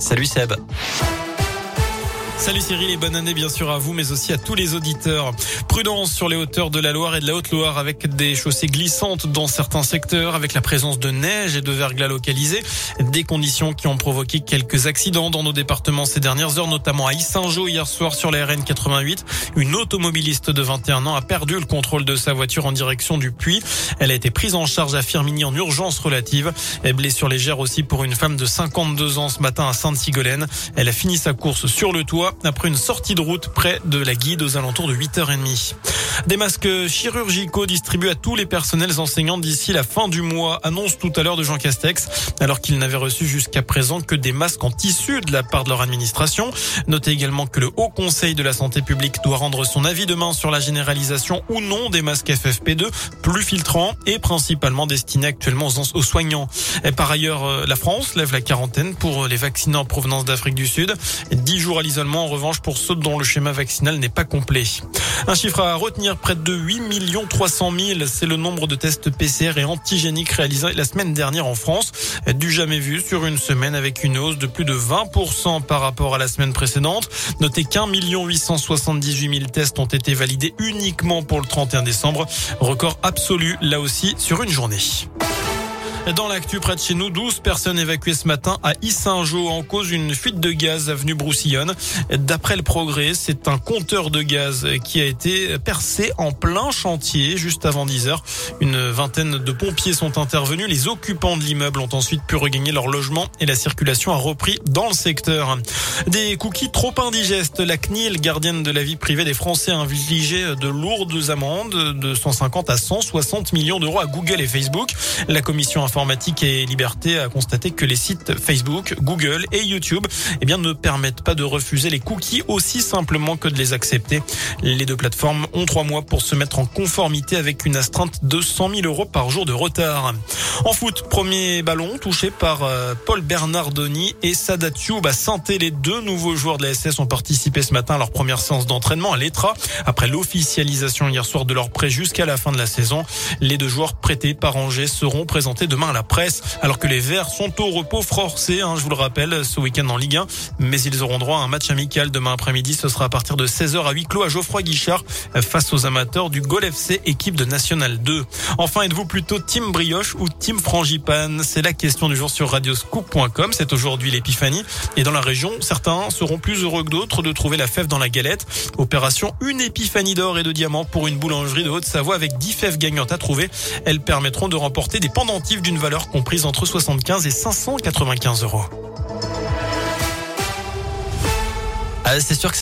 Salut Seb. Salut Cyril et bonne année bien sûr à vous mais aussi à tous les auditeurs. Prudence sur les hauteurs de la Loire et de la Haute-Loire avec des chaussées glissantes dans certains secteurs avec la présence de neige et de verglas localisés. Des conditions qui ont provoqué quelques accidents dans nos départements ces dernières heures notamment à Issingeau hier soir sur la RN 88. Une automobiliste de 21 ans a perdu le contrôle de sa voiture en direction du puits. Elle a été prise en charge à Firminy en urgence relative. Elle blessure légère aussi pour une femme de 52 ans ce matin à Sainte-Sigolène. Elle a fini sa course sur le toit après une sortie de route près de la guide aux alentours de 8h30. Des masques chirurgicaux distribués à tous les personnels enseignants d'ici la fin du mois, annonce tout à l'heure de Jean Castex, alors qu'il n'avait reçu jusqu'à présent que des masques en tissu de la part de leur administration. Notez également que le Haut Conseil de la Santé publique doit rendre son avis demain sur la généralisation ou non des masques FFP2 plus filtrants et principalement destinés actuellement aux soignants. Et par ailleurs, euh, la France lève la quarantaine pour les vaccinés en provenance d'Afrique du Sud. 10 jours à l'isolement en revanche pour ceux dont le schéma vaccinal n'est pas complet. Un chiffre à retenir, près de 8 300 000, c'est le nombre de tests PCR et antigéniques réalisés la semaine dernière en France, du jamais vu sur une semaine avec une hausse de plus de 20% par rapport à la semaine précédente. Notez qu'un million 878 000 tests ont été validés uniquement pour le 31 décembre, record absolu là aussi sur une journée. Dans l'actu près de chez nous, 12 personnes évacuées ce matin à Issingeau en cause une fuite de gaz avenue Broussillonne. D'après le progrès, c'est un compteur de gaz qui a été percé en plein chantier juste avant 10 heures. Une vingtaine de pompiers sont intervenus. Les occupants de l'immeuble ont ensuite pu regagner leur logement et la circulation a repris dans le secteur. Des cookies trop indigestes. La CNIL, gardienne de la vie privée des Français, a infligé de lourdes amendes de 150 à 160 millions d'euros à Google et Facebook. La commission informatique et liberté a constaté que les sites Facebook, Google et YouTube eh bien, ne permettent pas de refuser les cookies aussi simplement que de les accepter. Les deux plateformes ont trois mois pour se mettre en conformité avec une astreinte de 100 000 euros par jour de retard. En foot, premier ballon touché par euh, Paul Bernardoni et Sadat Youb à saint Les deux nouveaux joueurs de la SS ont participé ce matin à leur première séance d'entraînement à l'ETRA après l'officialisation hier soir de leur prêt jusqu'à la fin de la saison. Les deux joueurs prêtés par Angers seront présentés demain à la presse, alors que les Verts sont au repos forcé, hein, je vous le rappelle, ce week-end en Ligue 1. Mais ils auront droit à un match amical demain après-midi. Ce sera à partir de 16h à huis clos à Geoffroy Guichard face aux amateurs du Gol FC, équipe de National 2. Enfin, êtes-vous plutôt Team Brioche ou Team Frangipane? C'est la question du jour sur radioscoop.com. C'est aujourd'hui l'épiphanie. Et dans la région, certains seront plus heureux que d'autres de trouver la fève dans la galette. Opération une épiphanie d'or et de diamants pour une boulangerie de Haute-Savoie avec 10 fèves gagnantes à trouver. Elles permettront de remporter des pendentifs valeur comprise entre 75 et 595 euros. Ah, c'est sûr que